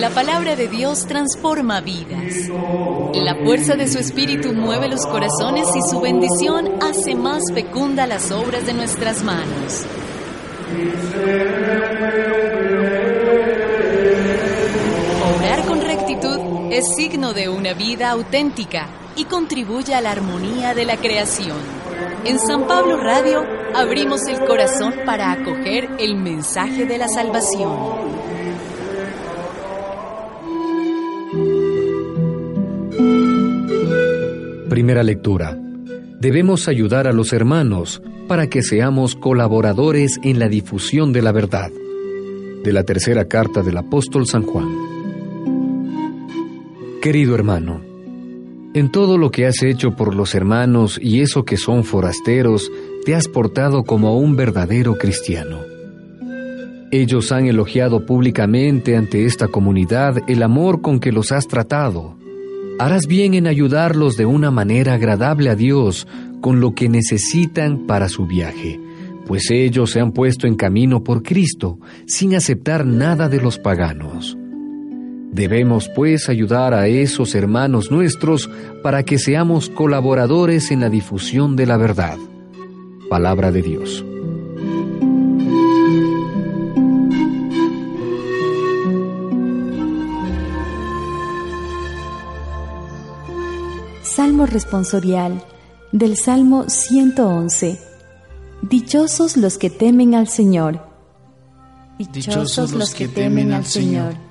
La palabra de Dios transforma vidas. La fuerza de su espíritu mueve los corazones y su bendición hace más fecunda las obras de nuestras manos. Obrar con rectitud es signo de una vida auténtica y contribuye a la armonía de la creación. En San Pablo Radio abrimos el corazón para acoger el mensaje de la salvación. Primera lectura. Debemos ayudar a los hermanos para que seamos colaboradores en la difusión de la verdad. De la tercera carta del apóstol San Juan. Querido hermano, en todo lo que has hecho por los hermanos y eso que son forasteros, te has portado como un verdadero cristiano. Ellos han elogiado públicamente ante esta comunidad el amor con que los has tratado. Harás bien en ayudarlos de una manera agradable a Dios con lo que necesitan para su viaje, pues ellos se han puesto en camino por Cristo sin aceptar nada de los paganos. Debemos pues ayudar a esos hermanos nuestros para que seamos colaboradores en la difusión de la verdad. Palabra de Dios. Salmo responsorial del Salmo 111. Dichosos los que temen al Señor. Dichosos los que temen al Señor.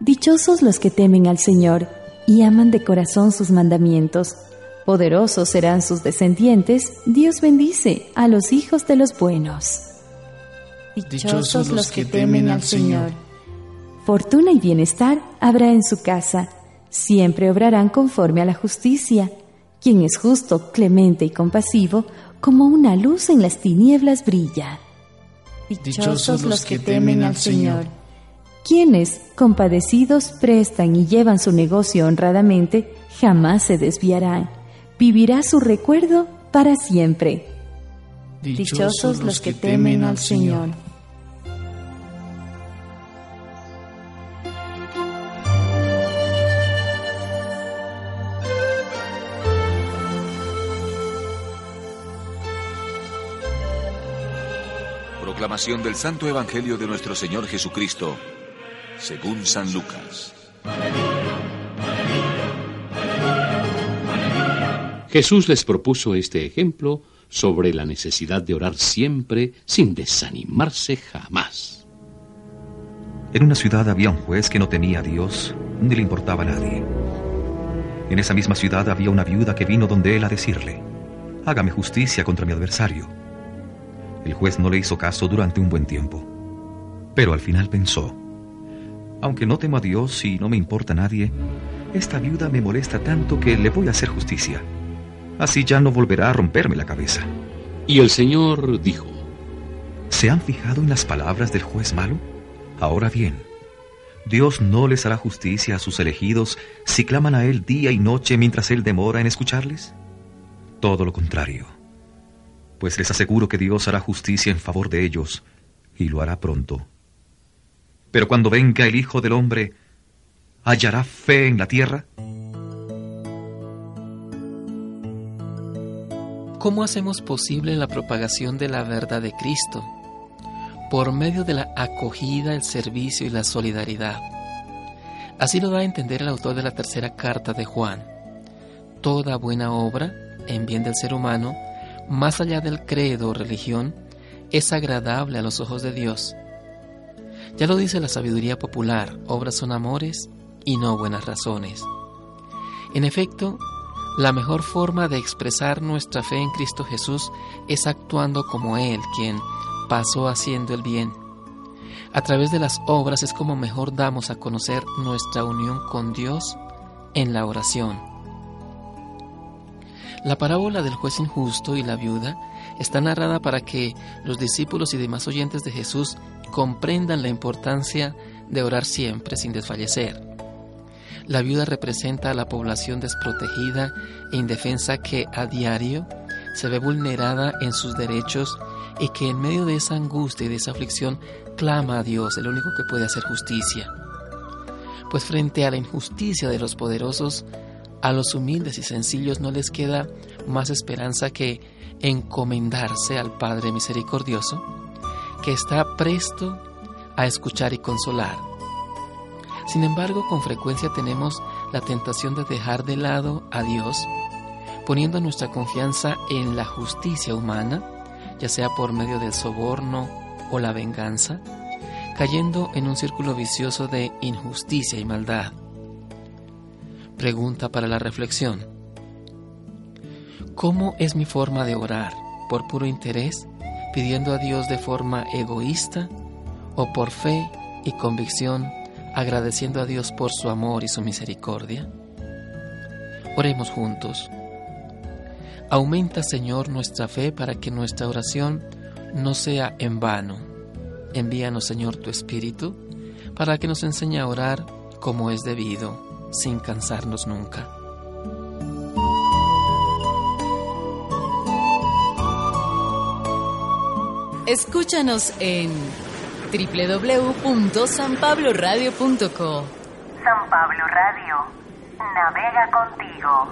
Dichosos los que temen al Señor y aman de corazón sus mandamientos. Poderosos serán sus descendientes, Dios bendice a los hijos de los buenos. Dichosos los que temen al Señor. Fortuna y bienestar habrá en su casa, siempre obrarán conforme a la justicia. Quien es justo, clemente y compasivo, como una luz en las tinieblas brilla. Dichosos los que temen al Señor. Quienes, compadecidos, prestan y llevan su negocio honradamente, jamás se desviarán. Vivirá su recuerdo para siempre. Dichosos los que temen al Señor. Proclamación del Santo Evangelio de nuestro Señor Jesucristo, según San Lucas. Jesús les propuso este ejemplo sobre la necesidad de orar siempre sin desanimarse jamás. En una ciudad había un juez que no temía a Dios ni le importaba a nadie. En esa misma ciudad había una viuda que vino donde él a decirle, hágame justicia contra mi adversario. El juez no le hizo caso durante un buen tiempo, pero al final pensó, aunque no temo a Dios y no me importa a nadie, esta viuda me molesta tanto que le voy a hacer justicia. Así ya no volverá a romperme la cabeza. Y el Señor dijo, ¿Se han fijado en las palabras del juez malo? Ahora bien, Dios no les hará justicia a sus elegidos si claman a Él día y noche mientras Él demora en escucharles. Todo lo contrario, pues les aseguro que Dios hará justicia en favor de ellos y lo hará pronto. Pero cuando venga el Hijo del Hombre, ¿hallará fe en la tierra? ¿Cómo hacemos posible la propagación de la verdad de Cristo? Por medio de la acogida, el servicio y la solidaridad. Así lo da a entender el autor de la tercera carta de Juan. Toda buena obra, en bien del ser humano, más allá del credo o religión, es agradable a los ojos de Dios. Ya lo dice la sabiduría popular, obras son amores y no buenas razones. En efecto, la mejor forma de expresar nuestra fe en Cristo Jesús es actuando como Él, quien, pasó haciendo el bien. A través de las obras es como mejor damos a conocer nuestra unión con Dios en la oración. La parábola del juez injusto y la viuda está narrada para que los discípulos y demás oyentes de Jesús comprendan la importancia de orar siempre sin desfallecer. La viuda representa a la población desprotegida e indefensa que a diario se ve vulnerada en sus derechos y que en medio de esa angustia y de esa aflicción clama a Dios, el único que puede hacer justicia. Pues frente a la injusticia de los poderosos, a los humildes y sencillos no les queda más esperanza que encomendarse al Padre misericordioso, que está presto a escuchar y consolar. Sin embargo, con frecuencia tenemos la tentación de dejar de lado a Dios, poniendo nuestra confianza en la justicia humana, ya sea por medio del soborno o la venganza, cayendo en un círculo vicioso de injusticia y maldad. Pregunta para la reflexión. ¿Cómo es mi forma de orar? ¿Por puro interés, pidiendo a Dios de forma egoísta? ¿O por fe y convicción, agradeciendo a Dios por su amor y su misericordia? Oremos juntos. Aumenta, Señor, nuestra fe para que nuestra oración no sea en vano. Envíanos, Señor, tu Espíritu, para que nos enseñe a orar como es debido sin cansarnos nunca. Escúchanos en www.sanpabloradio.co. San Pablo Radio, navega contigo.